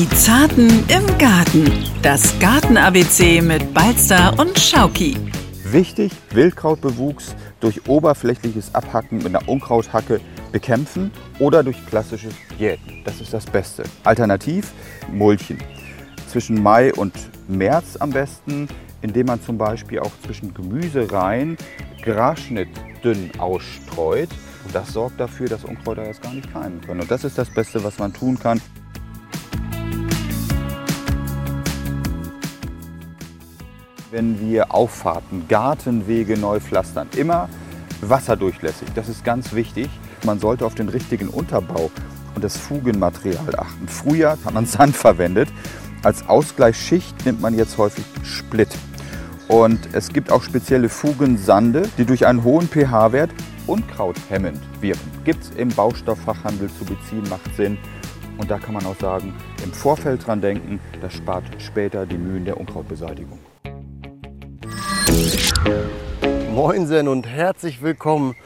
Die Zarten im Garten. Das Garten-ABC mit Balzer und Schauki. Wichtig, Wildkrautbewuchs durch oberflächliches Abhacken mit einer Unkrauthacke bekämpfen oder durch klassisches Jäten. Das ist das Beste. Alternativ Mulchen. Zwischen Mai und März am besten, indem man zum Beispiel auch zwischen Gemüsereihen Grasschnitt dünn ausstreut. Das sorgt dafür, dass Unkräuter erst gar nicht keimen können. Und das ist das Beste, was man tun kann. Wenn wir Auffahrten, Gartenwege neu pflastern. Immer wasserdurchlässig, das ist ganz wichtig. Man sollte auf den richtigen Unterbau und das Fugenmaterial achten. Früher hat man Sand verwendet. Als Ausgleichsschicht nimmt man jetzt häufig Split. Und es gibt auch spezielle Fugensande, die durch einen hohen pH-Wert unkrauthemmend wirken. Gibt es im Baustofffachhandel zu beziehen, macht Sinn. Und da kann man auch sagen, im Vorfeld dran denken, das spart später die Mühen der Unkrautbeseitigung. Moinsen und herzlich willkommen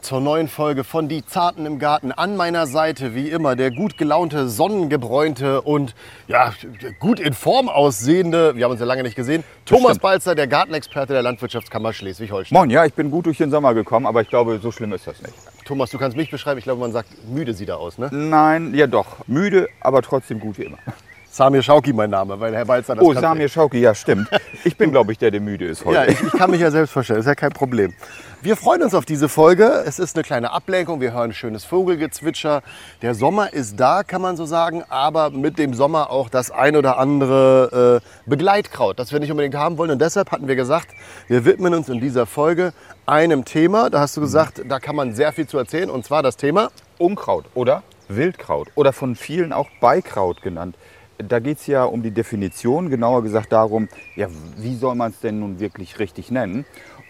zur neuen Folge von Die Zarten im Garten. An meiner Seite, wie immer, der gut gelaunte, sonnengebräunte und ja, gut in Form aussehende, wir haben uns ja lange nicht gesehen, Thomas stimmt. Balzer, der Gartenexperte der Landwirtschaftskammer Schleswig-Holstein. Moin, ja, ich bin gut durch den Sommer gekommen, aber ich glaube, so schlimm ist das nicht. Thomas, du kannst mich beschreiben, ich glaube, man sagt, müde sieht er aus, ne? Nein, ja doch, müde, aber trotzdem gut wie immer. Samir Schauki mein Name, weil Herr Balzer das Oh, Samir Schauki, ja stimmt. Ich bin, glaube ich, der, der müde ist heute. Ja, ich, ich kann mich ja selbst vorstellen, ist ja kein Problem. Wir freuen uns auf diese Folge. Es ist eine kleine Ablenkung. Wir hören schönes Vogelgezwitscher. Der Sommer ist da, kann man so sagen, aber mit dem Sommer auch das ein oder andere äh, Begleitkraut, das wir nicht unbedingt haben wollen. Und deshalb hatten wir gesagt, wir widmen uns in dieser Folge einem Thema. Da hast du gesagt, da kann man sehr viel zu erzählen. Und zwar das Thema Unkraut oder Wildkraut oder von vielen auch Beikraut genannt. Da geht es ja um die Definition, genauer gesagt darum, ja, wie soll man es denn nun wirklich richtig nennen?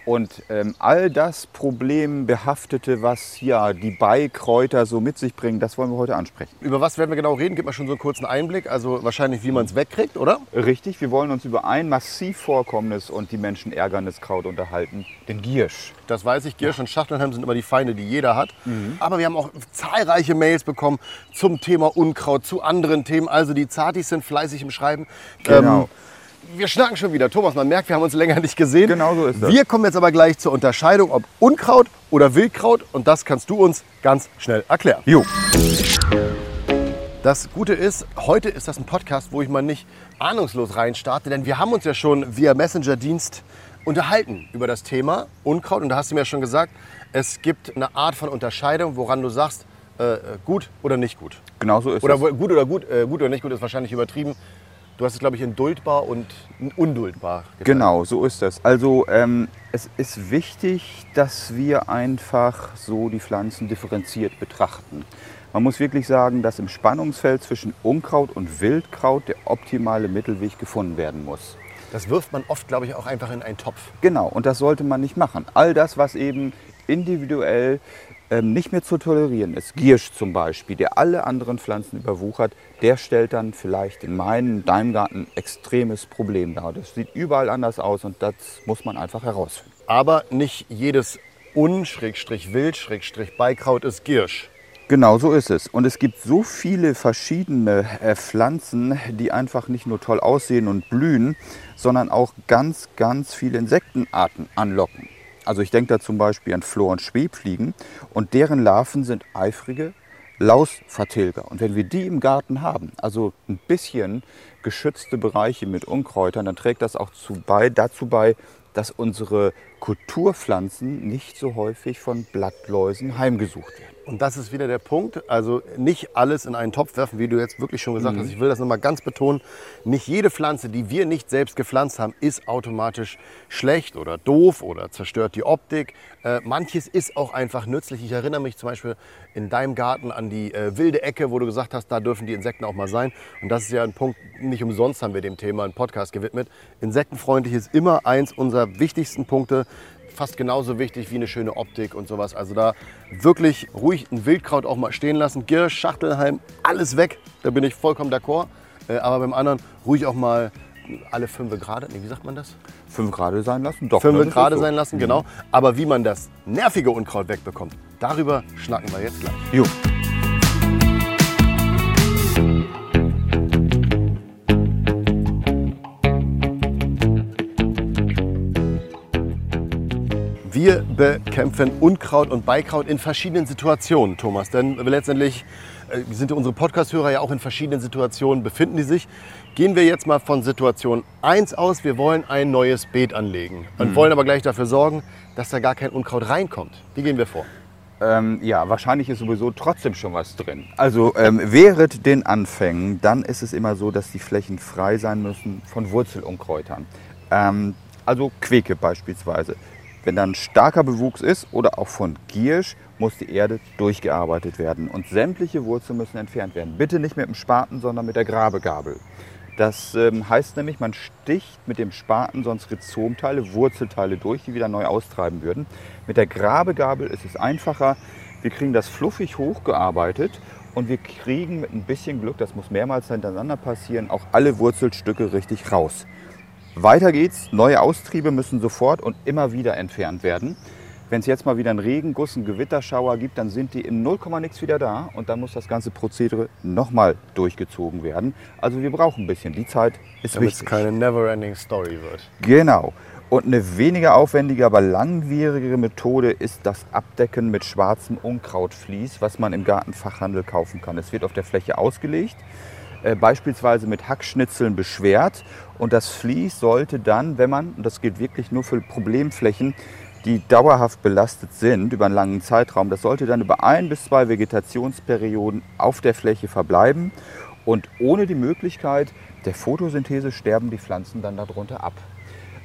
Und ähm, all das Problembehaftete, was ja die Beikräuter so mit sich bringen, das wollen wir heute ansprechen. über was werden wir genau reden? Gib mal schon so einen kurzen Einblick. Also wahrscheinlich, wie man es wegkriegt, oder? Richtig, wir wollen uns über ein massiv vorkommendes und die Menschen ärgerndes Kraut unterhalten, den Giersch. Das weiß ich, Giersch und Schachtelnheim sind immer die Feinde, die jeder hat. Aber wir haben auch zahlreiche Mails bekommen zum Thema Unkraut, zu anderen Themen. Also die Zartis sind fleißig im Schreiben. Genau. Ähm, wir schnacken schon wieder. Thomas, man merkt, wir haben uns länger nicht gesehen. Genau so ist das. Wir kommen jetzt aber gleich zur Unterscheidung, ob Unkraut oder Wildkraut. Und das kannst du uns ganz schnell erklären. Jo, Das Gute ist, heute ist das ein Podcast, wo ich mal nicht ahnungslos reinstarte, denn wir haben uns ja schon via Messenger-Dienst unterhalten über das Thema Unkraut. Und da hast du mir ja schon gesagt, es gibt eine Art von Unterscheidung, woran du sagst, äh, äh, gut oder nicht gut. genau so ist Oder das. wo- gut oder gut, äh, gut oder nicht gut ist wahrscheinlich übertrieben. Du hast es, glaube ich, in duldbar und unduldbar geteilt. Genau, so ist das. Also ähm, es ist wichtig, dass wir einfach so die Pflanzen differenziert betrachten. Man muss wirklich sagen, dass im Spannungsfeld zwischen Unkraut und Wildkraut der optimale Mittelweg gefunden werden muss. Das wirft man oft, glaube ich, auch einfach in einen Topf. Genau, und das sollte man nicht machen. All das, was eben individuell nicht mehr zu tolerieren ist, Giersch zum Beispiel, der alle anderen Pflanzen überwuchert, der stellt dann vielleicht in meinem, in deinem Garten extremes Problem dar. Das sieht überall anders aus und das muss man einfach herausfinden. Aber nicht jedes Un-Wild-Beikraut ist Giersch. Genau so ist es. Und es gibt so viele verschiedene äh, Pflanzen, die einfach nicht nur toll aussehen und blühen, sondern auch ganz, ganz viele Insektenarten anlocken. Also ich denke da zum Beispiel an Floh- und Schwebfliegen und deren Larven sind eifrige Lausvertilger. Und wenn wir die im Garten haben, also ein bisschen geschützte Bereiche mit Unkräutern, dann trägt das auch bei, dazu bei, dass unsere Kulturpflanzen nicht so häufig von Blattläusen heimgesucht werden. Und das ist wieder der Punkt. Also nicht alles in einen Topf werfen, wie du jetzt wirklich schon gesagt hast. Ich will das nochmal ganz betonen. Nicht jede Pflanze, die wir nicht selbst gepflanzt haben, ist automatisch schlecht oder doof oder zerstört die Optik. Äh, manches ist auch einfach nützlich. Ich erinnere mich zum Beispiel in deinem Garten an die äh, wilde Ecke, wo du gesagt hast, da dürfen die Insekten auch mal sein. Und das ist ja ein Punkt, nicht umsonst haben wir dem Thema einen Podcast gewidmet. Insektenfreundlich ist immer eins unserer wichtigsten Punkte fast genauso wichtig wie eine schöne Optik und sowas. Also da wirklich ruhig ein Wildkraut auch mal stehen lassen. Girsch, Schachtelheim, alles weg. Da bin ich vollkommen d'accord. Äh, aber beim anderen ruhig auch mal alle fünf gerade, nee, wie sagt man das? Fünf Grade sein lassen? Doch. Fünf gerade so. sein lassen, genau. Aber wie man das nervige Unkraut wegbekommt, darüber schnacken wir jetzt gleich. Jo. Wir bekämpfen Unkraut und Beikraut in verschiedenen Situationen, Thomas. Denn letztendlich äh, sind unsere Podcast-Hörer ja auch in verschiedenen Situationen, befinden die sich. Gehen wir jetzt mal von Situation 1 aus. Wir wollen ein neues Beet anlegen und Mhm. wollen aber gleich dafür sorgen, dass da gar kein Unkraut reinkommt. Wie gehen wir vor? Ähm, ja, wahrscheinlich ist sowieso trotzdem schon was drin. Also ähm, während den Anfängen, dann ist es immer so, dass die Flächen frei sein müssen von Wurzelunkräutern. Ähm, also Queke beispielsweise. Wenn dann starker Bewuchs ist oder auch von Giersch, muss die Erde durchgearbeitet werden und sämtliche Wurzeln müssen entfernt werden. Bitte nicht mit dem Spaten, sondern mit der Grabegabel. Das ähm, heißt nämlich, man sticht mit dem Spaten sonst Rhizomteile, Wurzelteile durch, die wieder neu austreiben würden. Mit der Grabegabel ist es einfacher. Wir kriegen das fluffig hochgearbeitet und wir kriegen mit ein bisschen Glück, das muss mehrmals hintereinander passieren, auch alle Wurzelstücke richtig raus. Weiter geht's. Neue Austriebe müssen sofort und immer wieder entfernt werden. Wenn es jetzt mal wieder einen Regenguss, einen Gewitterschauer gibt, dann sind die in 0, nix wieder da und dann muss das ganze Prozedere nochmal durchgezogen werden. Also wir brauchen ein bisschen. Die Zeit ist Damit es wichtig. keine never-ending Story wird. Genau. Und eine weniger aufwendige, aber langwierige Methode ist das Abdecken mit schwarzem Unkrautvlies, was man im Gartenfachhandel kaufen kann. Es wird auf der Fläche ausgelegt, äh, beispielsweise mit Hackschnitzeln beschwert. Und das Vlies sollte dann, wenn man, und das gilt wirklich nur für Problemflächen, die dauerhaft belastet sind über einen langen Zeitraum, das sollte dann über ein bis zwei Vegetationsperioden auf der Fläche verbleiben. Und ohne die Möglichkeit der Photosynthese sterben die Pflanzen dann darunter ab.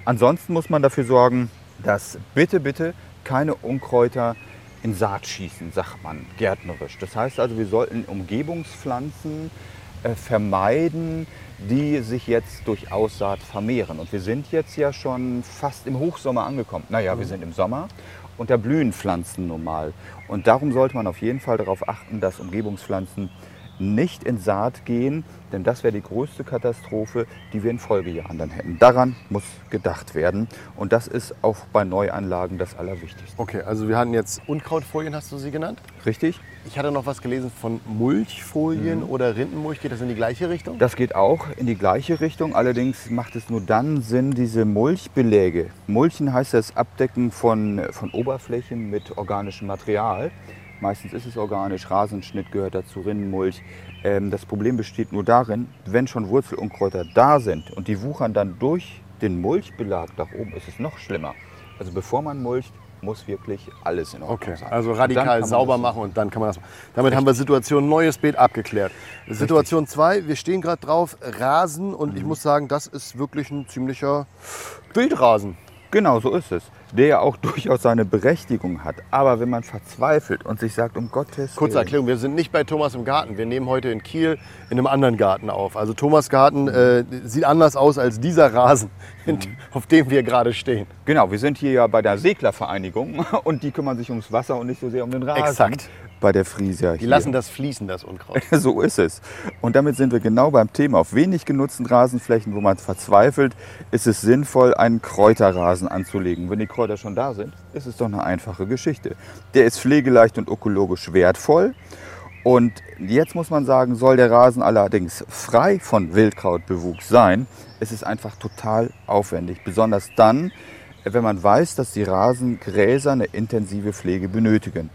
Ansonsten muss man dafür sorgen, dass bitte, bitte keine Unkräuter in Saat schießen, sagt man gärtnerisch. Das heißt also, wir sollten Umgebungspflanzen vermeiden, die sich jetzt durch Aussaat vermehren. Und wir sind jetzt ja schon fast im Hochsommer angekommen. Naja, wir sind im Sommer und da blühen Pflanzen normal. Und darum sollte man auf jeden Fall darauf achten, dass Umgebungspflanzen nicht in Saat gehen, denn das wäre die größte Katastrophe, die wir in Folgejahren dann hätten. Daran muss gedacht werden und das ist auch bei Neuanlagen das Allerwichtigste. Okay, also wir hatten jetzt Unkrautfolien, hast du sie genannt? Richtig? Ich hatte noch was gelesen von Mulchfolien oder Rindenmulch. Geht das in die gleiche Richtung? Das geht auch in die gleiche Richtung, allerdings macht es nur dann Sinn, diese Mulchbeläge. Mulchen heißt das Abdecken von, von Oberflächen mit organischem Material. Meistens ist es organisch, Rasenschnitt gehört dazu, Rinnenmulch. Ähm, das Problem besteht nur darin, wenn schon Wurzelunkräuter da sind und die wuchern dann durch den Mulchbelag nach oben, ist es noch schlimmer. Also bevor man mulcht, muss wirklich alles in Ordnung Okay, sein. also radikal sauber machen und dann kann man das. Damit haben wir Situation neues Beet abgeklärt. Situation 2, wir stehen gerade drauf, Rasen und Mhm. ich muss sagen, das ist wirklich ein ziemlicher Wildrasen. Genau, so ist es. Der ja auch durchaus seine Berechtigung hat. Aber wenn man verzweifelt und sich sagt, um Gottes Kurze Willen, Erklärung, wir sind nicht bei Thomas im Garten. Wir nehmen heute in Kiel in einem anderen Garten auf. Also Thomas Garten äh, sieht anders aus als dieser Rasen, Mhm. auf dem wir gerade stehen. Genau, wir sind hier ja bei der Seglervereinigung und die kümmern sich ums Wasser und nicht so sehr um den Rasen. Exakt. Bei der Friesia Die hier. lassen das fließen, das Unkraut. So ist es. Und damit sind wir genau beim Thema. Auf wenig genutzten Rasenflächen, wo man verzweifelt, ist es sinnvoll, einen Kräuterrasen anzulegen. Wenn die Kräuter schon da sind, ist es doch eine einfache Geschichte. Der ist pflegeleicht und ökologisch wertvoll. Und jetzt muss man sagen, soll der Rasen allerdings frei von Wildkrautbewuchs sein, es ist einfach total aufwendig. Besonders dann, wenn man weiß, dass die Rasengräser eine intensive Pflege benötigen.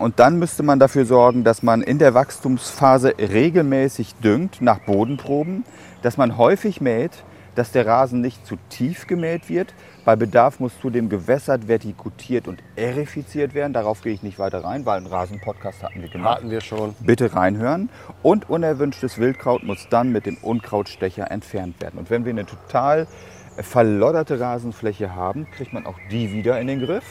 Und dann müsste man dafür sorgen, dass man in der Wachstumsphase regelmäßig düngt nach Bodenproben, dass man häufig mäht, dass der Rasen nicht zu tief gemäht wird. Bei Bedarf muss zudem gewässert, vertikutiert und erifiziert werden. Darauf gehe ich nicht weiter rein, weil einen Rasen-Podcast hatten wir gemacht. Hatten wir schon. Bitte reinhören. Und unerwünschtes Wildkraut muss dann mit dem Unkrautstecher entfernt werden. Und wenn wir eine total verlodderte Rasenfläche haben, kriegt man auch die wieder in den Griff.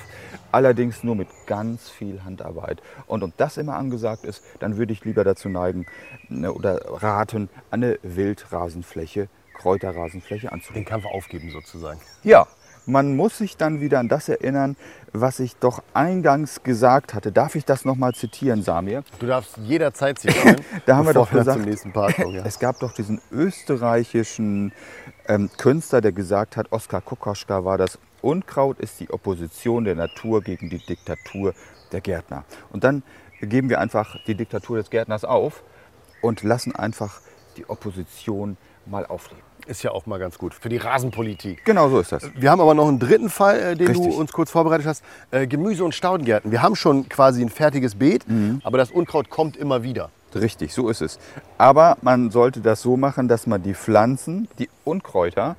Allerdings nur mit ganz viel Handarbeit. Und ob das immer angesagt ist, dann würde ich lieber dazu neigen ne, oder raten, eine Wildrasenfläche, Kräuterrasenfläche anzulegen. Den Kampf aufgeben sozusagen. Ja, man muss sich dann wieder an das erinnern, was ich doch eingangs gesagt hatte. Darf ich das nochmal zitieren, Samir? Du darfst jederzeit zitieren. Da haben wir doch gesagt, zum nächsten Part kommen. Ja. es gab doch diesen österreichischen ähm, Künstler, der gesagt hat, Oskar Kokoschka war das, Unkraut ist die Opposition der Natur gegen die Diktatur der Gärtner. Und dann geben wir einfach die Diktatur des Gärtners auf und lassen einfach die Opposition mal aufleben. Ist ja auch mal ganz gut für die Rasenpolitik. Genau so ist das. Wir haben aber noch einen dritten Fall, äh, den Richtig. du uns kurz vorbereitet hast. Äh, Gemüse- und Staudengärten. Wir haben schon quasi ein fertiges Beet, aber das Unkraut kommt immer wieder. Richtig, so ist es. Aber man sollte das so machen, dass man die Pflanzen, die Unkräuter,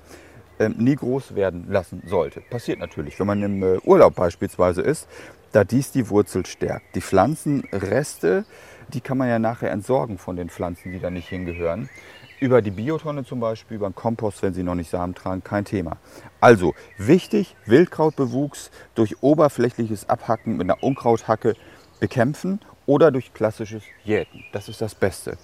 ähm, nie groß werden lassen sollte. Passiert natürlich, wenn man im äh, Urlaub beispielsweise ist, da dies die Wurzel stärkt. Die Pflanzenreste, die kann man ja nachher entsorgen von den Pflanzen, die da nicht hingehören. Über die Biotonne zum Beispiel, über den Kompost, wenn sie noch nicht Samen tragen, kein Thema. Also wichtig, Wildkrautbewuchs durch oberflächliches Abhacken mit einer Unkrauthacke bekämpfen oder durch klassisches Jäten. Das ist das Beste.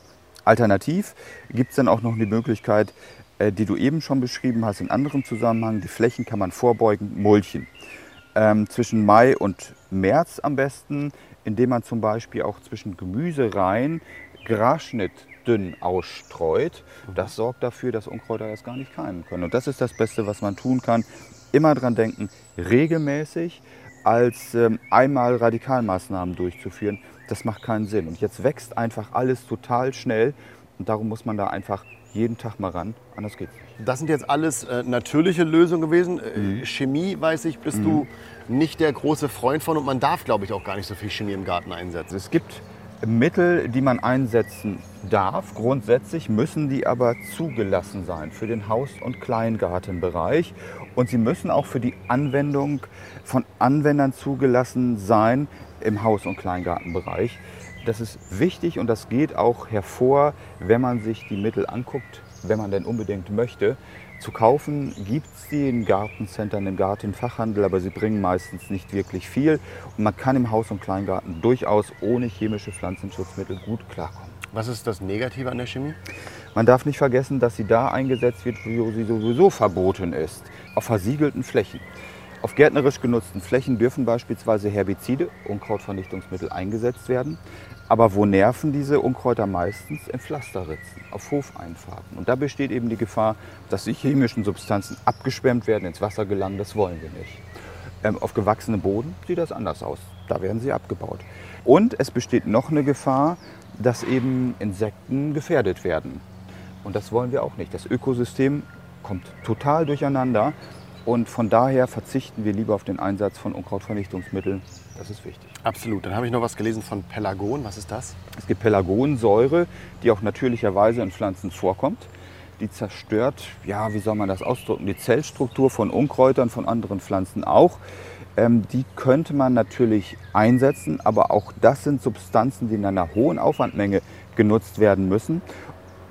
Alternativ gibt es dann auch noch die Möglichkeit, äh, die du eben schon beschrieben hast, in anderem Zusammenhang. Die Flächen kann man vorbeugen, mulchen. Ähm, zwischen Mai und März am besten, indem man zum Beispiel auch zwischen Gemüsereihen Grasschnitt dünn ausstreut. Das sorgt dafür, dass Unkräuter erst gar nicht keimen können. Und das ist das Beste, was man tun kann. Immer dran denken, regelmäßig als ähm, einmal Radikalmaßnahmen durchzuführen, das macht keinen Sinn. Und jetzt wächst einfach alles total schnell und darum muss man da einfach jeden Tag mal ran, anders geht's nicht. Das sind jetzt alles äh, natürliche Lösungen gewesen. Äh, Chemie, weiß ich, bist du nicht der große Freund von und man darf, glaube ich, auch gar nicht so viel Chemie im Garten einsetzen. Es gibt Mittel, die man einsetzen darf. Grundsätzlich müssen die aber zugelassen sein für den Haus- und Kleingartenbereich. Und sie müssen auch für die Anwendung von Anwendern zugelassen sein im Haus- und Kleingartenbereich. Das ist wichtig und das geht auch hervor, wenn man sich die Mittel anguckt, wenn man denn unbedingt möchte. Zu kaufen gibt es die in Gartencentern, im Gartenfachhandel, aber sie bringen meistens nicht wirklich viel. Und man kann im Haus- und Kleingarten durchaus ohne chemische Pflanzenschutzmittel gut klarkommen. Was ist das Negative an der Chemie? Man darf nicht vergessen, dass sie da eingesetzt wird, wo sie sowieso verboten ist. Auf versiegelten Flächen. Auf gärtnerisch genutzten Flächen dürfen beispielsweise Herbizide, Unkrautvernichtungsmittel, eingesetzt werden. Aber wo nerven diese Unkräuter meistens? In Pflasterritzen, auf Hofeinfahrten. Und da besteht eben die Gefahr, dass die chemischen Substanzen abgeschwemmt werden, ins Wasser gelangen. Das wollen wir nicht. Ähm, auf gewachsenem Boden sieht das anders aus. Da werden sie abgebaut. Und es besteht noch eine Gefahr, dass eben Insekten gefährdet werden. Und das wollen wir auch nicht. Das Ökosystem kommt total durcheinander. Und von daher verzichten wir lieber auf den Einsatz von Unkrautvernichtungsmitteln. Das ist wichtig. Absolut. Dann habe ich noch was gelesen von Pelargon. Was ist das? Es gibt Pelargonsäure, die auch natürlicherweise in Pflanzen vorkommt. Die zerstört, ja, wie soll man das ausdrücken, die Zellstruktur von Unkräutern, von anderen Pflanzen auch. Ähm, die könnte man natürlich einsetzen, aber auch das sind Substanzen, die in einer hohen Aufwandmenge genutzt werden müssen.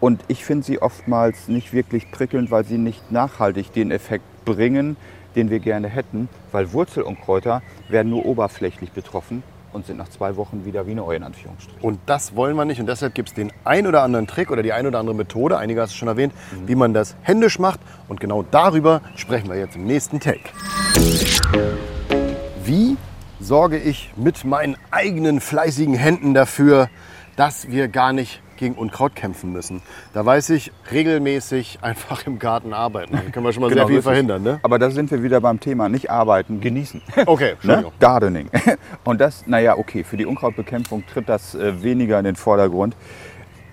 Und ich finde sie oftmals nicht wirklich prickelnd, weil sie nicht nachhaltig den Effekt bringen, den wir gerne hätten, weil Wurzelunkräuter werden nur oberflächlich betroffen und sind nach zwei Wochen wieder wie neu in Anführungsstrichen. Und das wollen wir nicht. Und deshalb gibt es den ein oder anderen Trick oder die ein oder andere Methode, einige hast du schon erwähnt, wie man das händisch macht. Und genau darüber sprechen wir jetzt im nächsten Take. Wie sorge ich mit meinen eigenen fleißigen Händen dafür, dass wir gar nicht gegen Unkraut kämpfen müssen? Da weiß ich, regelmäßig einfach im Garten arbeiten. Dann können wir schon mal sehr Genau, so viel verhindern. Ne? Aber da sind wir wieder beim Thema, nicht arbeiten, genießen. Okay, Ne? Gardening. Und das, naja, okay, für die Unkrautbekämpfung tritt das äh, weniger in den Vordergrund.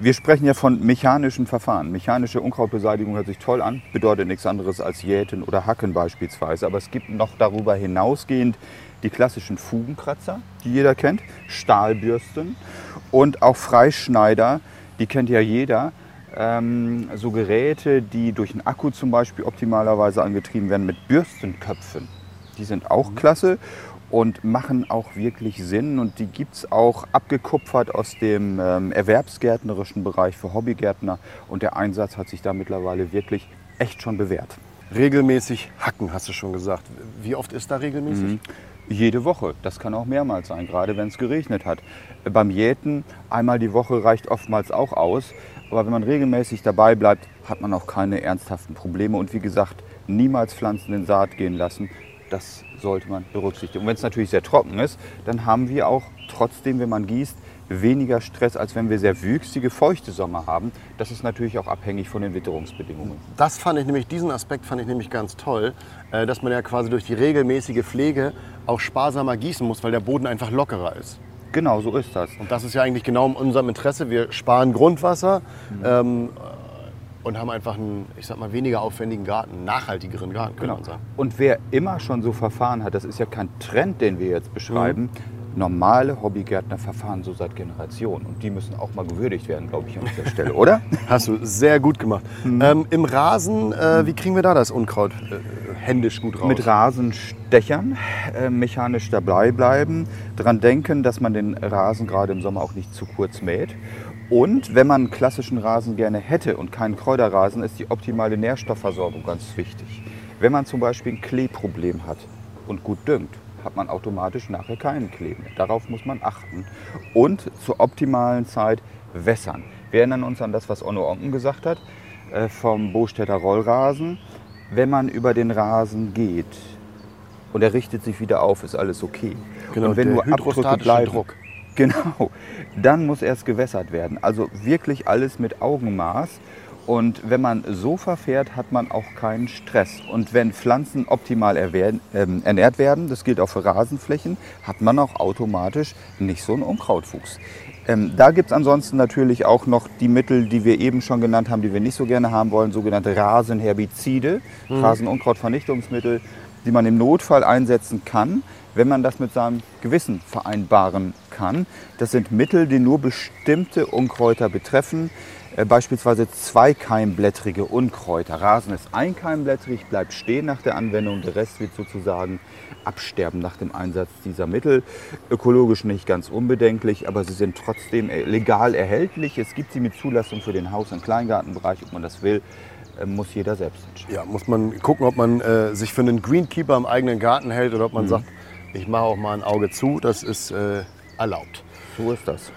Wir sprechen ja von mechanischen Verfahren. Mechanische Unkrautbeseitigung hört sich toll an, bedeutet nichts anderes als Jäten oder Hacken beispielsweise. Aber es gibt noch darüber hinausgehend die klassischen Fugenkratzer, die jeder kennt, Stahlbürsten und auch Freischneider, die kennt ja jeder. Ähm, so Geräte, die durch einen Akku zum Beispiel optimalerweise angetrieben werden mit Bürstenköpfen. Die sind auch klasse und machen auch wirklich Sinn. Und die gibt es auch abgekupfert aus dem ähm, erwerbsgärtnerischen Bereich für Hobbygärtner. Und der Einsatz hat sich da mittlerweile wirklich echt schon bewährt. Regelmäßig hacken, hast du schon gesagt. Wie oft ist da regelmäßig? Jede Woche. Das kann auch mehrmals sein, gerade wenn es geregnet hat. Beim Jäten einmal die Woche reicht oftmals auch aus. Aber wenn man regelmäßig dabei bleibt, hat man auch keine ernsthaften Probleme. Und wie gesagt, niemals Pflanzen in Saat gehen lassen. Das sollte man berücksichtigen. Und wenn es natürlich sehr trocken ist, dann haben wir auch trotzdem, wenn man gießt, weniger Stress, als wenn wir sehr wüchsige, feuchte Sommer haben. Das ist natürlich auch abhängig von den Witterungsbedingungen. Das fand ich nämlich, diesen Aspekt fand ich nämlich ganz toll, äh, dass man ja quasi durch die regelmäßige Pflege auch sparsamer gießen muss, weil der Boden einfach lockerer ist. Genau, so ist das. Und das ist ja eigentlich genau in unserem Interesse. Wir sparen Grundwasser, ähm, und haben einfach einen, ich sag mal, weniger aufwendigen Garten, einen nachhaltigeren Garten, sagen. Und wer immer schon so verfahren hat, das ist ja kein Trend, den wir jetzt beschreiben. Mhm. Normale Hobbygärtner verfahren so seit Generationen. Und die müssen auch mal gewürdigt werden, glaube ich, an dieser Stelle, oder? Hast du sehr gut gemacht. Mhm. Ähm, Im Rasen, äh, wie kriegen wir da das Unkraut äh, händisch gut raus? Mit Rasenstechern äh, mechanisch dabei bleiben. Dran denken, dass man den Rasen gerade im Sommer auch nicht zu kurz mäht. Und wenn man einen klassischen Rasen gerne hätte und keinen Kräuterrasen, ist die optimale Nährstoffversorgung ganz wichtig. Wenn man zum Beispiel ein Kleeproblem hat und gut düngt, hat man automatisch nachher keinen Klee mehr. Darauf muss man achten. Und zur optimalen Zeit wässern. Wir erinnern uns an das, was Onno Onken gesagt hat, äh, vom Bostädter Rollrasen. Wenn man über den Rasen geht und er richtet sich wieder auf, ist alles okay. Genau, und wenn nur Abdrücke bleiben, Druck. Genau, dann muss erst gewässert werden. Also wirklich alles mit Augenmaß. Und wenn man so verfährt, hat man auch keinen Stress. Und wenn Pflanzen optimal erwehren, ähm, ernährt werden, das gilt auch für Rasenflächen, hat man auch automatisch nicht so einen Unkrautwuchs. Ähm, da gibt es ansonsten natürlich auch noch die Mittel, die wir eben schon genannt haben, die wir nicht so gerne haben wollen, sogenannte Rasenherbizide, Rasenunkrautvernichtungsmittel, die man im Notfall einsetzen kann, wenn man das mit seinem Gewissen vereinbaren kann. Das sind Mittel, die nur bestimmte Unkräuter betreffen, äh, beispielsweise zweikeimblättrige Unkräuter. Rasen ist einkeimblättrig, bleibt stehen nach der Anwendung, der Rest wird sozusagen absterben nach dem Einsatz dieser Mittel. Ökologisch nicht ganz unbedenklich, aber sie sind trotzdem äh, legal erhältlich. Es gibt sie mit Zulassung für den Haus- und Kleingartenbereich, ob man das will, äh, muss jeder selbst entscheiden. Ja, muss man gucken, ob man äh, sich für einen Greenkeeper im eigenen Garten hält oder ob Mhm. man sagt, ich mache auch mal ein Auge zu, das ist äh, erlaubt. So ist das.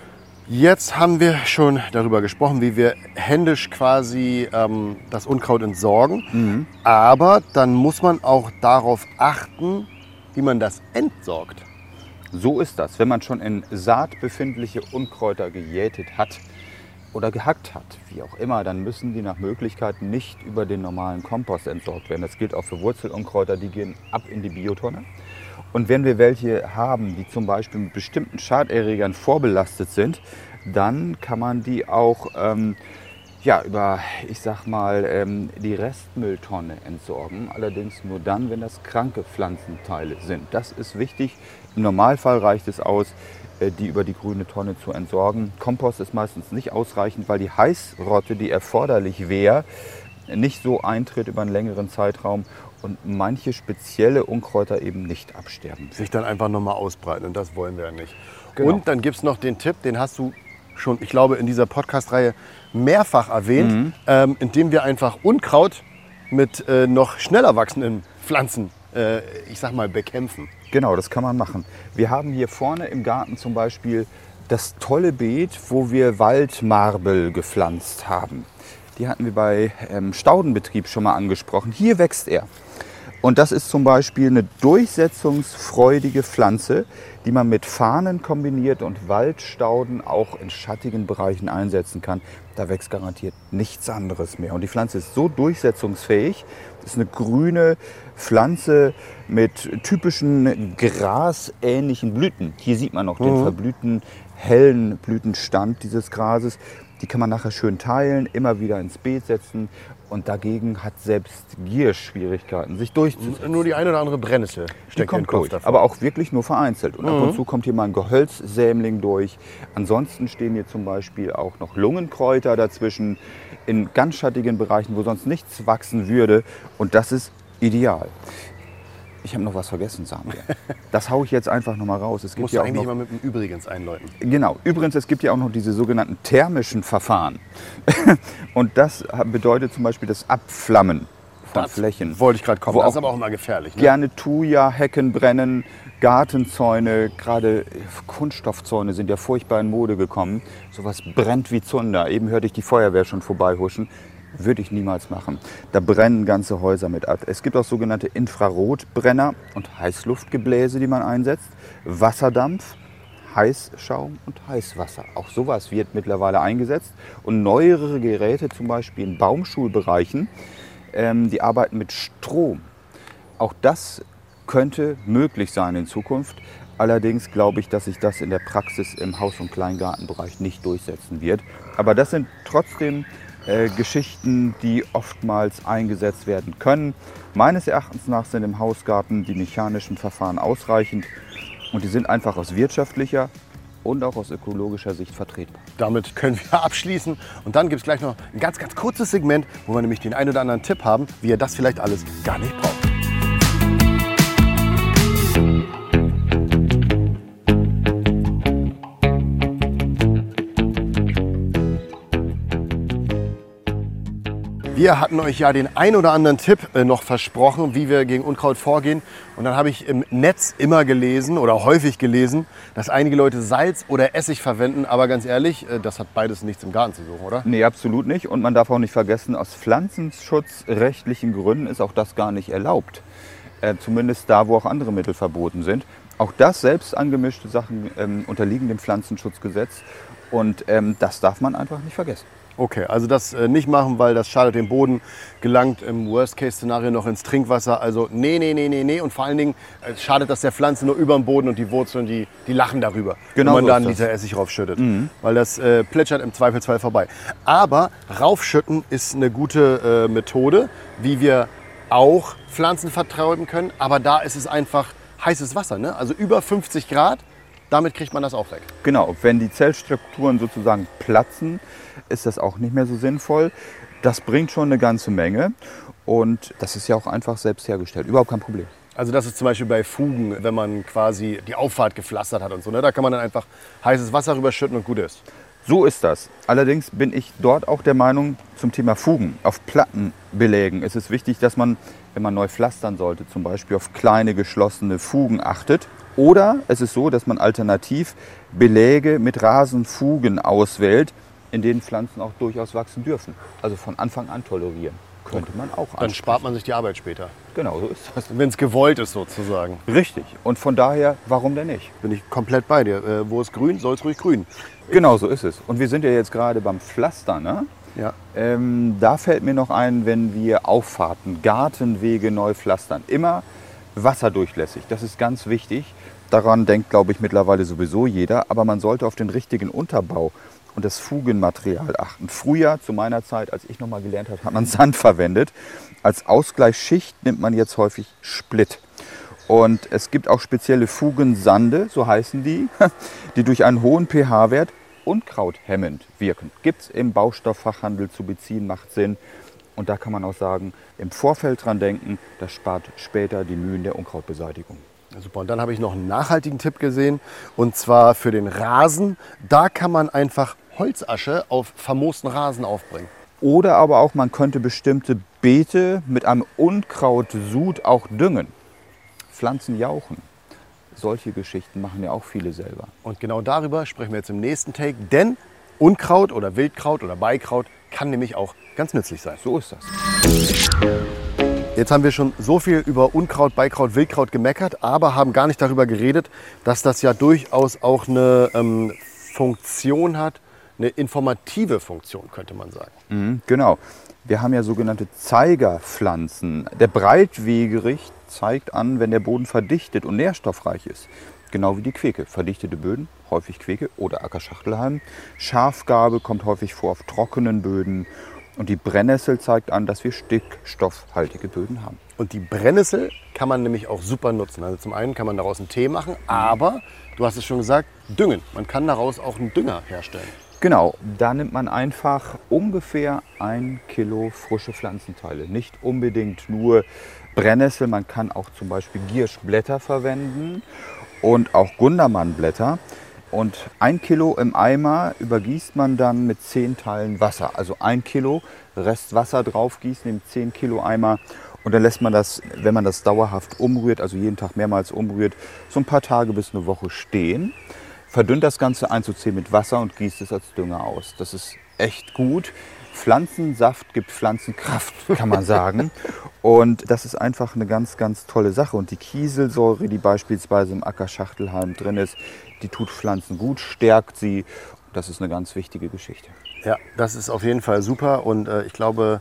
Jetzt haben wir schon darüber gesprochen, wie wir händisch quasi ähm, das Unkraut entsorgen. Mhm. Aber dann muss man auch darauf achten, wie man das entsorgt. So ist das. Wenn man schon in Saat befindliche Unkräuter gejätet hat oder gehackt hat, wie auch immer, dann müssen die nach Möglichkeit nicht über den normalen Kompost entsorgt werden. Das gilt auch für Wurzelunkräuter, die gehen ab in die Biotonne. Und wenn wir welche haben, die zum Beispiel mit bestimmten Schaderregern vorbelastet sind, dann kann man die auch ähm, ja, über, ich sag mal, ähm, die Restmülltonne entsorgen. Allerdings nur dann, wenn das kranke Pflanzenteile sind. Das ist wichtig. Im Normalfall reicht es aus, äh, die über die grüne Tonne zu entsorgen. Kompost ist meistens nicht ausreichend, weil die Heißrotte, die erforderlich wäre, nicht so eintritt über einen längeren Zeitraum und manche spezielle Unkräuter eben nicht absterben. Sich dann einfach nochmal ausbreiten und das wollen wir ja nicht. Genau. Und dann gibt es noch den Tipp, den hast du schon, ich glaube, in dieser Podcast-Reihe mehrfach erwähnt, Mhm. ähm, indem wir einfach Unkraut mit äh, noch schneller wachsenden Pflanzen, äh, ich sag mal, bekämpfen. Genau, das kann man machen. Wir haben hier vorne im Garten zum Beispiel das tolle Beet, wo wir Waldmarbel gepflanzt haben. Die hatten wir bei ähm, Staudenbetrieb schon mal angesprochen. Hier wächst er. Und das ist zum Beispiel eine durchsetzungsfreudige Pflanze, die man mit Fahnen kombiniert und Waldstauden auch in schattigen Bereichen einsetzen kann. Da wächst garantiert nichts anderes mehr. Und die Pflanze ist so durchsetzungsfähig. Das ist eine grüne Pflanze mit typischen grasähnlichen Blüten. Hier sieht man noch den verblühten, hellen Blütenstand dieses Grases. Die kann man nachher schön teilen, immer wieder ins Beet setzen. Und dagegen hat selbst Gier Schwierigkeiten, sich durchzusetzen. Nur die eine oder andere Brennnessel steckt kommt durch, davon. aber auch wirklich nur vereinzelt. Und ab und zu kommt hier mal ein Gehölzsämling durch. Ansonsten stehen hier zum Beispiel auch noch Lungenkräuter dazwischen in ganz schattigen Bereichen, wo sonst nichts wachsen würde. Und das ist ideal. Ich habe noch was vergessen, Samuel. Das haue ich jetzt einfach noch mal raus. Es gibt Musst ja auch eigentlich noch, immer mit dem Übrigens einläuten. Genau. Übrigens, es gibt ja auch noch diese sogenannten thermischen Verfahren. Und das bedeutet zum Beispiel das Abflammen von Das Flächen. Wollte ich gerade kommen. Wo Das ist aber auch immer gefährlich. Ne? Gerne Thuja, Hecken brennen, Gartenzäune, gerade Kunststoffzäune sind ja furchtbar in Mode gekommen. Sowas brennt wie Zunder. Eben hörte ich die Feuerwehr schon vorbeihuschen. Würde ich niemals machen. Da brennen ganze Häuser mit ab. Es gibt auch sogenannte Infrarotbrenner und Heißluftgebläse, die man einsetzt. Wasserdampf, Heißschaum und Heißwasser. Auch sowas wird mittlerweile eingesetzt. Und neuere Geräte, zum Beispiel in Baumschulbereichen, ähm, die arbeiten mit Strom. Auch das könnte möglich sein in Zukunft. Allerdings glaube ich, dass sich das in der Praxis im Haus- und Kleingartenbereich nicht durchsetzen wird. Aber das sind trotzdem äh, Geschichten, die oftmals eingesetzt werden können. Meines Erachtens nach sind im Hausgarten die mechanischen Verfahren ausreichend und die sind einfach aus wirtschaftlicher und auch aus ökologischer Sicht vertretbar. Damit können wir abschließen. Und dann gibt es gleich noch ein ganz, ganz kurzes Segment, wo wir nämlich den einen oder anderen Tipp haben, wie ihr das vielleicht alles gar nicht braucht. Wir hatten euch ja den ein oder anderen Tipp äh, noch versprochen, wie wir gegen Unkraut vorgehen. Und dann habe ich im Netz immer gelesen oder häufig gelesen, dass einige Leute Salz oder Essig verwenden. Aber ganz ehrlich, äh, das hat beides nichts im Garten zu suchen, oder? Nee, absolut nicht. Und man darf auch nicht vergessen, aus pflanzenschutzrechtlichen Gründen ist auch das gar nicht erlaubt. Äh, zumindest da, wo auch andere Mittel verboten sind. Auch das selbst angemischte Sachen ähm, unterliegen dem Pflanzenschutzgesetz. Und ähm, das darf man einfach nicht vergessen. Okay, also das äh, nicht machen, weil das schadet dem Boden, gelangt im Worst-Case-Szenario noch ins Trinkwasser. Also nee, nee, nee, nee, nee. Und vor allen Dingen äh, schadet das der Pflanze nur über dem Boden und die Wurzeln, die, die lachen darüber, Genau wenn man so da einen. Liter Essig raufschüttet. Weil das äh, plätschert im Zweifelsfall vorbei. Aber raufschütten ist eine gute äh, Methode, wie wir auch Pflanzen vertreiben können. Aber da ist es einfach heißes Wasser. Ne? Also über 50 Grad, damit kriegt man das auch weg. Genau, wenn die Zellstrukturen sozusagen platzen, ist das auch nicht mehr so sinnvoll. Das bringt schon eine ganze Menge und das ist ja auch einfach selbst hergestellt. Überhaupt kein Problem. Also das ist zum Beispiel bei Fugen, wenn man quasi die Auffahrt gepflastert hat und so. Ne? Da kann man dann einfach heißes Wasser rüberschütten und gut ist. So ist das. Allerdings bin ich dort auch der Meinung zum Thema Fugen. Auf Plattenbelägen ist es wichtig, dass man, wenn man neu pflastern sollte, zum Beispiel auf kleine geschlossene Fugen achtet. Oder es ist so, dass man alternativ Beläge mit Rasenfugen auswählt, in denen Pflanzen auch durchaus wachsen dürfen. Also von Anfang an tolerieren. Könnte man auch Dann spart man sich die Arbeit später. Genau, so ist das. Wenn es gewollt ist sozusagen. Richtig. Und von daher, warum denn nicht? Bin ich komplett bei dir. Äh, wo es grün, soll es ruhig grün. Genau so ist es. Und wir sind ja jetzt gerade beim Pflastern. Ne? Ja. Ähm, da fällt mir noch ein, wenn wir Auffahrten, Gartenwege neu pflastern. Immer wasserdurchlässig. Das ist ganz wichtig. Daran denkt, glaube ich, mittlerweile sowieso jeder. Aber man sollte auf den richtigen Unterbau und das Fugenmaterial achten. Früher, zu meiner Zeit, als ich noch mal gelernt habe, hat man Sand verwendet. Als Ausgleichsschicht nimmt man jetzt häufig Split. Und es gibt auch spezielle Fugensande, so heißen die, die durch einen hohen pH-Wert unkrauthemmend wirken. Gibt es im Baustofffachhandel zu beziehen, macht Sinn. Und da kann man auch sagen, im Vorfeld dran denken, das spart später die Mühen der Unkrautbeseitigung. Super. Und dann habe ich noch einen nachhaltigen Tipp gesehen. Und zwar für den Rasen. Da kann man einfach Holzasche auf vermoosten Rasen aufbringen. Oder aber auch, man könnte bestimmte Beete mit einem Unkrautsud auch düngen. Pflanzen jauchen. Solche Geschichten machen ja auch viele selber. Und genau darüber sprechen wir jetzt im nächsten Take. Denn Unkraut oder Wildkraut oder Beikraut kann nämlich auch ganz nützlich sein. So ist das. Jetzt haben wir schon so viel über Unkraut, Beikraut, Wildkraut gemeckert, aber haben gar nicht darüber geredet, dass das ja durchaus auch eine ähm, Funktion hat, eine informative Funktion, könnte man sagen. Mhm, genau. Wir haben ja sogenannte Zeigerpflanzen. Der Breitwegerich zeigt an, wenn der Boden verdichtet und nährstoffreich ist. Genau wie die Queke. Verdichtete Böden, häufig Queke oder Ackerschachtelhalm. Schafgarbe kommt häufig vor auf trockenen Böden. Und die Brennnessel zeigt an, dass wir stickstoffhaltige Böden haben. Und die Brennnessel kann man nämlich auch super nutzen. Also zum einen kann man daraus einen Tee machen, aber du hast es schon gesagt, düngen. Man kann daraus auch einen Dünger herstellen. Genau, da nimmt man einfach ungefähr ein Kilo frische Pflanzenteile. Nicht unbedingt nur Brennnessel, man kann auch zum Beispiel Gierschblätter verwenden und auch Gundermannblätter. Und ein Kilo im Eimer übergießt man dann mit 10 Teilen Wasser. Also ein Kilo Rest Wasser draufgießen im 10 Kilo Eimer. Und dann lässt man das, wenn man das dauerhaft umrührt, also jeden Tag mehrmals umrührt, so ein paar Tage bis eine Woche stehen. Verdünnt das Ganze 1 zu 10 mit Wasser und gießt es als Dünger aus. Das ist echt gut. Pflanzensaft gibt Pflanzenkraft, kann man sagen. Und das ist einfach eine ganz, ganz tolle Sache. Und die Kieselsäure, die beispielsweise im Ackerschachtelhalm drin ist, die tut Pflanzen gut, stärkt sie. Das ist eine ganz wichtige Geschichte. Ja, das ist auf jeden Fall super und äh, ich glaube,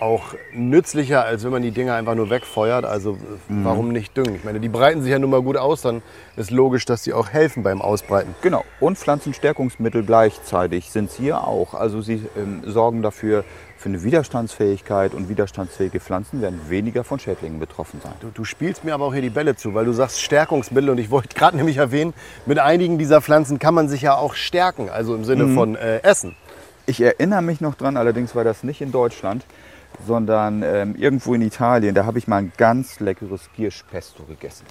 auch nützlicher, als wenn man die Dinger einfach nur wegfeuert. Also äh, warum nicht düngen? Ich meine, die breiten sich ja nun mal gut aus, dann ist logisch, dass sie auch helfen beim Ausbreiten. Genau. Und Pflanzenstärkungsmittel gleichzeitig sind es hier auch. Also sie ähm, sorgen dafür für eine Widerstandsfähigkeit und widerstandsfähige Pflanzen werden weniger von Schädlingen betroffen sein. Du, du spielst mir aber auch hier die Bälle zu, weil du sagst Stärkungsmittel und ich wollte gerade nämlich erwähnen, mit einigen dieser Pflanzen kann man sich ja auch stärken, also im Sinne von äh, Essen. Ich erinnere mich noch dran, allerdings war das nicht in Deutschland, sondern ähm, irgendwo in Italien. Da habe ich mal ein ganz leckeres Gierschpesto gegessen.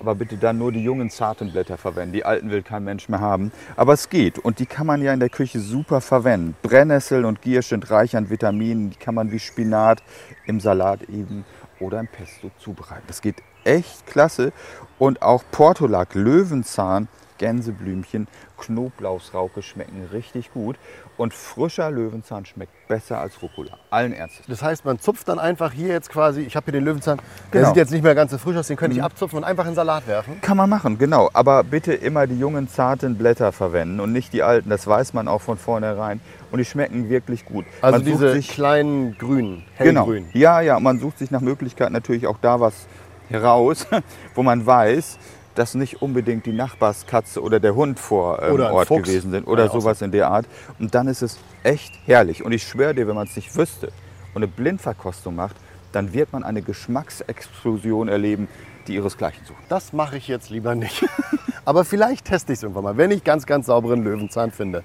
Aber bitte dann nur die jungen, zarten Blätter verwenden. Die alten will kein Mensch mehr haben. Aber es geht. Und die kann man ja in der Küche super verwenden. Brennnesseln und Giersch sind reich an Vitaminen. Die kann man wie Spinat im Salat eben oder im Pesto zubereiten. Das geht echt klasse. Und auch Portulak, Löwenzahn, Gänseblümchen, Knoblauchsrauke schmecken richtig gut. Und frischer Löwenzahn schmeckt besser als Rucola. Allen Ernstes. Das heißt, man zupft dann einfach hier jetzt quasi, ich habe hier den Löwenzahn, der Genau. sieht jetzt nicht mehr ganz so frisch aus, den könnte ich abzupfen und einfach in Salat werfen. Kann man machen, genau. Aber bitte immer die jungen, zarten Blätter verwenden und nicht die alten. Das weiß man auch von vornherein. Und die schmecken wirklich gut. Also man diese sich, kleinen grünen, genau. hellgrün. Ja, ja. Man sucht sich nach Möglichkeit natürlich auch da was heraus, wo man weiß, dass nicht unbedingt die Nachbarskatze oder der Hund vor ähm, Oder Ort Fuchs. gewesen sind oder ja sowas in der Art. Und dann ist es echt herrlich. Und ich schwöre dir, wenn man es nicht wüsste und eine Blindverkostung macht, dann wird man eine Geschmacksexplosion erleben, die ihresgleichen sucht. Das mache ich jetzt lieber nicht. Aber vielleicht teste ich es irgendwann mal, wenn ich ganz, ganz sauberen Löwenzahn finde.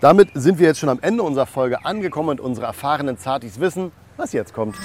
Damit sind wir jetzt schon am Ende unserer Folge angekommen und unsere erfahrenen Zartis wissen, was jetzt kommt.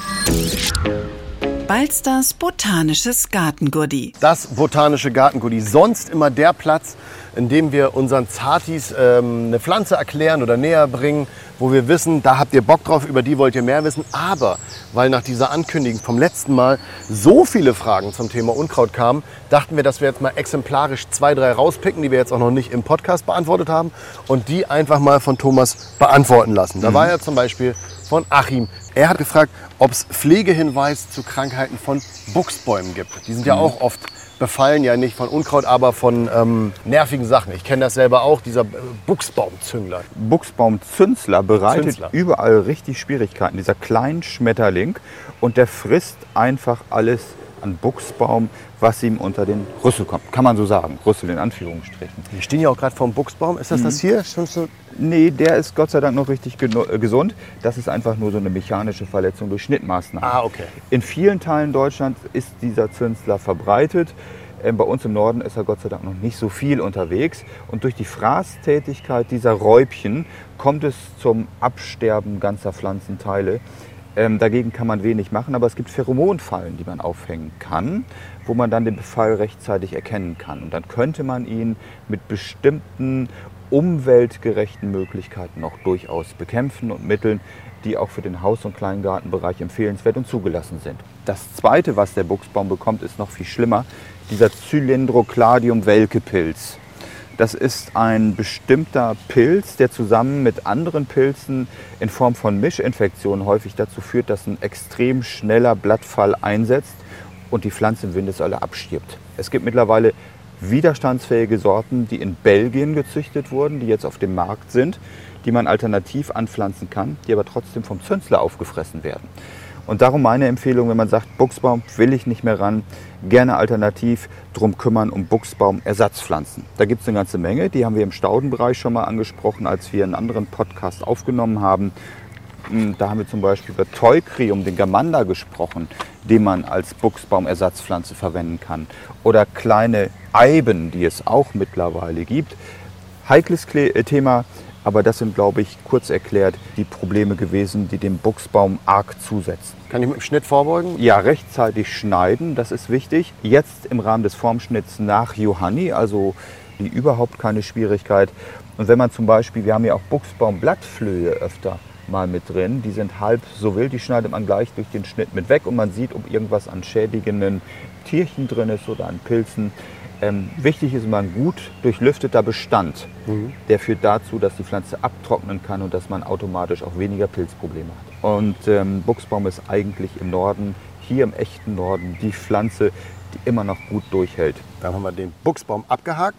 Balsters botanisches Gartengurdi. Das botanische Gartengurdi. Sonst immer der Platz, in dem wir unseren Zartis ähm, eine Pflanze erklären oder näher bringen, wo wir wissen, da habt ihr Bock drauf, über die wollt ihr mehr wissen. Aber weil nach dieser Ankündigung vom letzten Mal so viele Fragen zum Thema Unkraut kamen, dachten wir, dass wir jetzt mal exemplarisch zwei, drei rauspicken, die wir jetzt auch noch nicht im Podcast beantwortet haben und die einfach mal von Thomas beantworten lassen. Da war ja zum Beispiel von Achim. Er hat gefragt, ob es Pflegehinweis zu Krankheiten von Buchsbäumen gibt. Die sind ja auch oft befallen, ja nicht von Unkraut, aber von ähm, nervigen Sachen. Ich kenne das selber auch, dieser äh, Buchsbaumzüngler. Buchsbaumzünsler bereitet Zünsler. überall richtig Schwierigkeiten. Dieser kleine Schmetterling und der frisst einfach alles an Buchsbaum, was ihm unter den Rüssel kommt. Kann man so sagen. Rüssel in Anführungsstrichen. Wir stehen ja auch gerade vor dem Buchsbaum. Ist das das hier? Schon so Nee, der ist Gott sei Dank noch richtig äh, gesund. Das ist einfach nur so eine mechanische Verletzung durch Schnittmaßnahmen. Ah, okay. In vielen Teilen Deutschlands ist dieser Zünsler verbreitet. Ähm, Bei uns im Norden ist er Gott sei Dank noch nicht so viel unterwegs. Und durch die Fraßtätigkeit dieser Räubchen kommt es zum Absterben ganzer Pflanzenteile. Ähm, dagegen kann man wenig machen, aber es gibt Pheromonfallen, die man aufhängen kann, wo man dann den Befall rechtzeitig erkennen kann. Und dann könnte man ihn mit bestimmten umweltgerechten Möglichkeiten auch durchaus bekämpfen und Mitteln, die auch für den Haus- und Kleingartenbereich empfehlenswert und zugelassen sind. Das zweite, was der Buchsbaum bekommt, ist noch viel schlimmer, dieser Cylindrocladium Welke-Pilz. Das ist ein bestimmter Pilz, der zusammen mit anderen Pilzen in Form von Mischinfektionen häufig dazu führt, dass ein extrem schneller Blattfall einsetzt und die Pflanze in Windeseile abstirbt. Es gibt mittlerweile widerstandsfähige Sorten, die in Belgien gezüchtet wurden, die jetzt auf dem Markt sind, die man alternativ anpflanzen kann, die aber trotzdem vom Zünsler aufgefressen werden. Und darum meine Empfehlung, wenn man sagt, Buchsbaum will ich nicht mehr ran, gerne alternativ drum kümmern um Buchsbaumersatzpflanzen. Da gibt es eine ganze Menge, die haben wir im Staudenbereich schon mal angesprochen, als wir einen anderen Podcast aufgenommen haben. Hm, Da haben wir zum Beispiel über Teucrium, den Gamander, gesprochen, den man als Buchsbaumersatzpflanze verwenden kann. Oder kleine Eiben, die es auch mittlerweile gibt. Heikles Kle- äh, Thema, aber das sind, glaube ich, kurz erklärt die Probleme gewesen, die dem Buchsbaum arg zusetzen. kann ich mit dem Schnitt vorbeugen. Ja, rechtzeitig schneiden, das ist wichtig. Jetzt im Rahmen des Formschnitts nach Johanni, also die überhaupt keine Schwierigkeit. Und wenn man zum Beispiel, wir haben ja auch Buchsbaumblattflöhe öfter mal mit drin, die sind halb so wild, die schneidet man gleich durch den Schnitt mit weg und man sieht, ob irgendwas an schädigenden Tierchen drin ist oder an Pilzen. Ähm, wichtig ist immer ein gut durchlüfteter Bestand. Der führt dazu, dass die Pflanze abtrocknen kann und dass man automatisch auch weniger Pilzprobleme hat. Und ähm, Buchsbaum ist eigentlich im Norden, hier im echten Norden, die Pflanze, die immer noch gut durchhält. Dann haben wir den Buchsbaum abgehakt.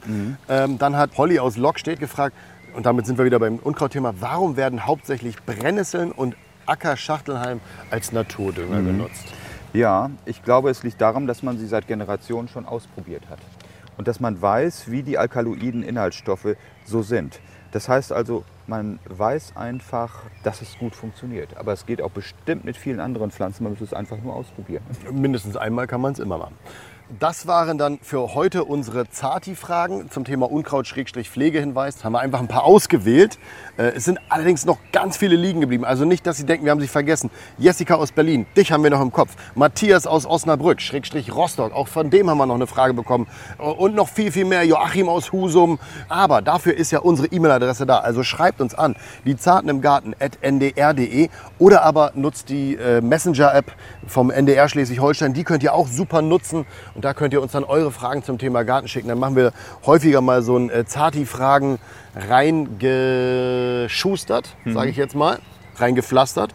Ähm, dann hat Holly aus Lockstedt gefragt, und damit sind wir wieder beim Unkrautthema, warum werden hauptsächlich Brennnesseln und Ackerschachtelhalm als Naturdünger genutzt? Ja, ich glaube, es liegt daran, dass man sie seit Generationen schon ausprobiert hat. Und dass man weiß, wie die alkaloiden Inhaltsstoffe so sind. Das heißt also, man weiß einfach, dass es gut funktioniert. Aber es geht auch bestimmt mit vielen anderen Pflanzen. Man muss es einfach nur ausprobieren. Mindestens einmal kann man es immer machen. Das waren dann für heute unsere Zati-Fragen zum Thema Unkraut-Pflegehinweis. Haben wir einfach ein paar ausgewählt. Äh, Es sind allerdings noch ganz viele liegen geblieben. Also nicht, dass Sie denken, wir haben sie vergessen. Jessica aus Berlin, dich haben wir noch im Kopf. Matthias aus Osnabrück, Schrägstrich Rostock, auch von dem haben wir noch eine Frage bekommen. Und noch viel, viel mehr. Joachim aus Husum. Aber dafür ist ja unsere E-Mail-Adresse da. Also schreibt uns an. Die Zarten im Garten at ndr.de oder aber nutzt die äh, Messenger-App vom NDR Schleswig-Holstein. Die könnt ihr auch super nutzen. Da könnt ihr uns dann eure Fragen zum Thema Garten schicken. Dann machen wir häufiger mal so ein äh, Zati-Fragen reingeschustert, sage ich jetzt mal, reingepflastert.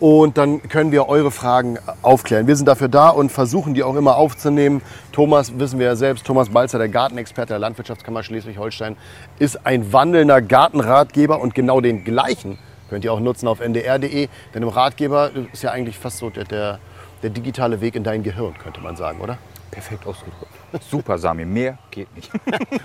Und dann können wir eure Fragen aufklären. Wir sind dafür da und versuchen die auch immer aufzunehmen. Thomas, wissen wir ja selbst, Thomas Balzer, der Gartenexperte der Landwirtschaftskammer Schleswig-Holstein, ist ein wandelnder Gartenratgeber und genau den gleichen könnt ihr auch nutzen auf ndr.de. Denn im Ratgeber ist ja eigentlich fast so der, der, der digitale Weg in dein Gehirn, könnte man sagen, oder? Perfekt ausgedrückt. Super, Sami. Mehr geht nicht.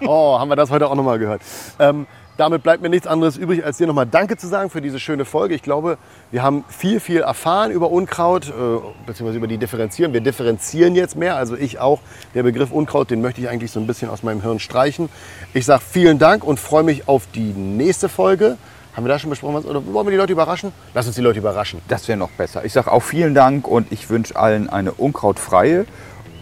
Oh, haben wir das heute auch nochmal gehört. Ähm, damit bleibt mir nichts anderes übrig, als dir nochmal Danke zu sagen für diese schöne Folge. Ich glaube, wir haben viel, viel erfahren über Unkraut, äh, beziehungsweise über die Differenzieren. Wir differenzieren jetzt mehr, also ich auch. Der Begriff Unkraut, den möchte ich eigentlich so ein bisschen aus meinem Hirn streichen. Ich sage vielen Dank und freue mich auf die nächste Folge. Haben wir da schon besprochen, was, oder wollen wir die Leute überraschen? Lass uns die Leute überraschen. Das wäre noch besser. Ich sage auch vielen Dank und ich wünsche allen eine unkrautfreie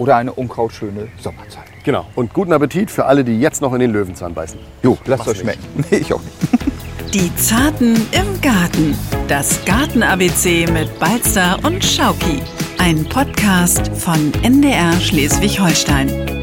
oder eine unkrautschöne Sommerzeit. Genau. Und guten Appetit für alle, die jetzt noch in den Löwenzahn beißen. Jo, lasst euch schmecken. Nee, ich auch nicht. Die Zarten im Garten. Das Garten-ABC mit Balzer und Schauki. Ein Podcast von NDR Schleswig-Holstein.